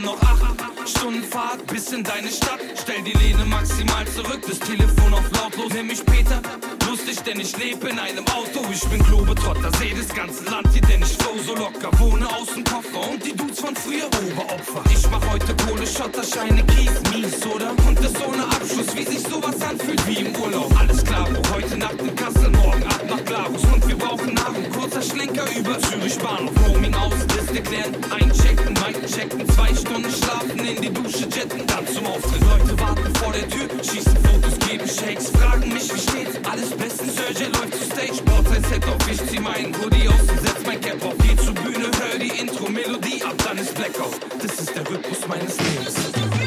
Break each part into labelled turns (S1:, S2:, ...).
S1: haben noch acht Stunden Fahrt bis in deine Stadt. Stell die Lehne maximal zurück, das Telefon auf lautlos. Nimm mich Peter, lustig, denn ich lebe in einem Auto. Ich bin Globetrotter, seh das ganze Land hier, denn ich flow so locker. Wohne aus dem Koffer und die Dudes von früher Oberopfer. Ich mach heute Kohle, Schotter, Scheine, Kies, mies, oder? Und das ohne Abschluss, wie sich sowas anfühlt wie im Urlaub. Alles klar, wo heute Nacht in Kassel, morgen ab nach Glarus. Dusche jetten, dann zum Auftritt. Leute warten vor der Tür, schießen Fotos, geben Shakes, fragen mich, wie steht's? Alles bestens, Sergej läuft zu Stage, baut sein Set auf, ich zieh meinen Hoodie aus und setz mein Cap auf. Geh zur Bühne, hör die Intro-Melodie ab, dann ist Blackout. Das ist der Rhythmus meines Lebens.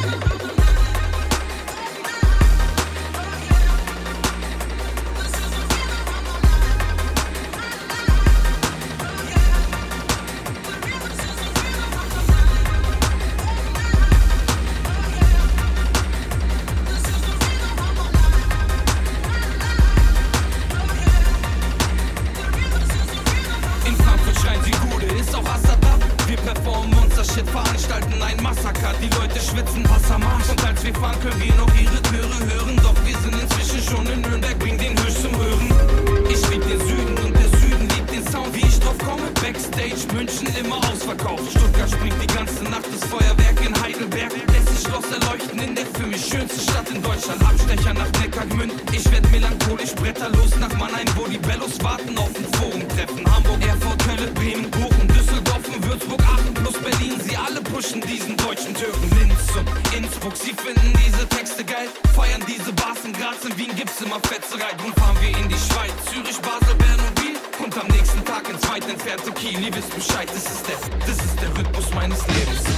S1: Monster-Shit, veranstalten ein Massaker. Die Leute schwitzen Wassermarsch. Und als wir fahren, können wir noch ihre Chöre hören. Doch wir sind inzwischen schon in Nürnberg, bring den Höchst zum Hören. Ich lieb den Süden und der Süden liebt den Sound, wie ich drauf komme. Backstage, München immer ausverkauft. Stuttgart springt die ganze Nacht das Feuerwerk in Heidelberg. Sich Schloss erleuchten in der für mich schönste Stadt in Deutschland. Abstecher nach Neckargmünd. Ich werd melancholisch, bretterlos nach Mannheim, wo die Bellos warten auf ein Forum-Treffen. Hamburg, diese Texte geil, feiern diese Bars in Graz, in Wien gibt's immer Fetzerei. Drum fahren wir in die Schweiz, Zürich, Basel, Bern und Wien. Und am nächsten Tag ins weit entfernte Kiel, ihr wisst Bescheid, das ist der, das ist der Rhythmus meines Lebens.